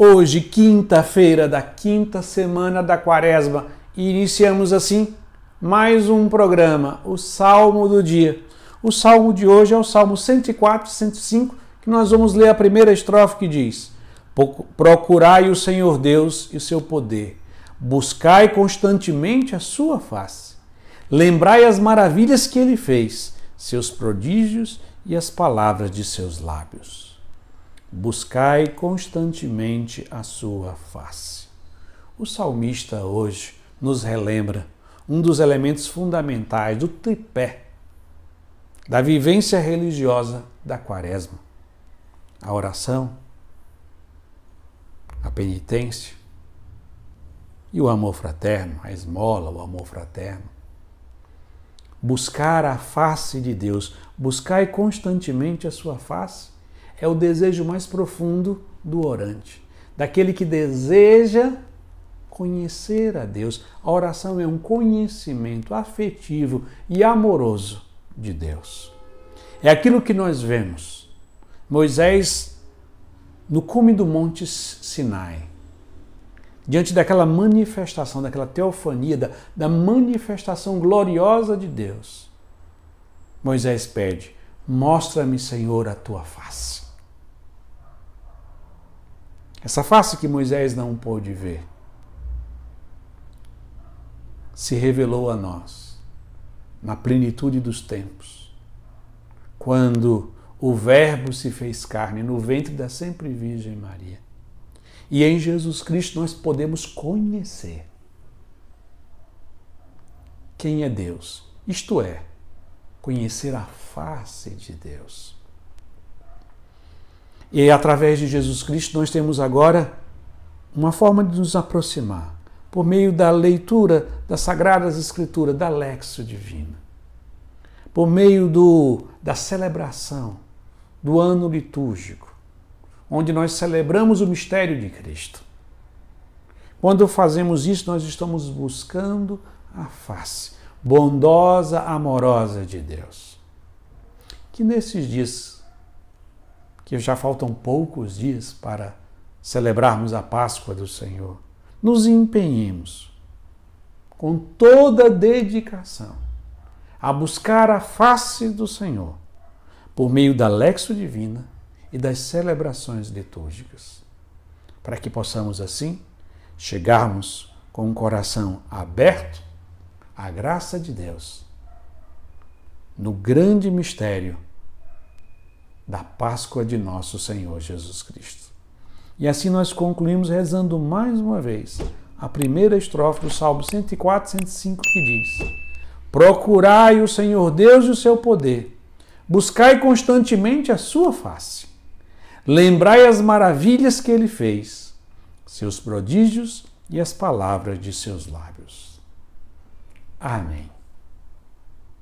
Hoje, quinta-feira da quinta semana da quaresma, iniciamos assim mais um programa, o Salmo do Dia. O salmo de hoje é o Salmo 104, 105, que nós vamos ler a primeira estrofe que diz: Procurai o Senhor Deus e o seu poder, buscai constantemente a sua face. Lembrai as maravilhas que ele fez, seus prodígios e as palavras de seus lábios buscai constantemente a sua face. O salmista hoje nos relembra um dos elementos fundamentais do tripé da vivência religiosa da quaresma: a oração, a penitência e o amor fraterno, a esmola, o amor fraterno. Buscar a face de Deus, buscai constantemente a sua face é o desejo mais profundo do orante, daquele que deseja conhecer a Deus. A oração é um conhecimento afetivo e amoroso de Deus. É aquilo que nós vemos. Moisés, no cume do Monte Sinai, diante daquela manifestação, daquela teofania, da, da manifestação gloriosa de Deus, Moisés pede: Mostra-me, Senhor, a tua face. Essa face que Moisés não pôde ver se revelou a nós na plenitude dos tempos, quando o Verbo se fez carne no ventre da sempre Virgem Maria. E em Jesus Cristo nós podemos conhecer quem é Deus, isto é, conhecer a face de Deus. E através de Jesus Cristo nós temos agora uma forma de nos aproximar por meio da leitura das Sagradas Escrituras, da Lexo Divina, por meio do, da celebração do ano litúrgico, onde nós celebramos o mistério de Cristo. Quando fazemos isso, nós estamos buscando a face bondosa, amorosa de Deus. Que nesses dias que já faltam poucos dias para celebrarmos a Páscoa do Senhor, nos empenhemos com toda dedicação a buscar a face do Senhor por meio da lexo divina e das celebrações litúrgicas, para que possamos assim chegarmos com um coração aberto à graça de Deus no grande mistério da Páscoa de nosso Senhor Jesus Cristo. E assim nós concluímos rezando mais uma vez a primeira estrofe do Salmo 104, 105, que diz: Procurai o Senhor Deus e o seu poder, buscai constantemente a sua face, lembrai as maravilhas que ele fez, seus prodígios e as palavras de seus lábios. Amém.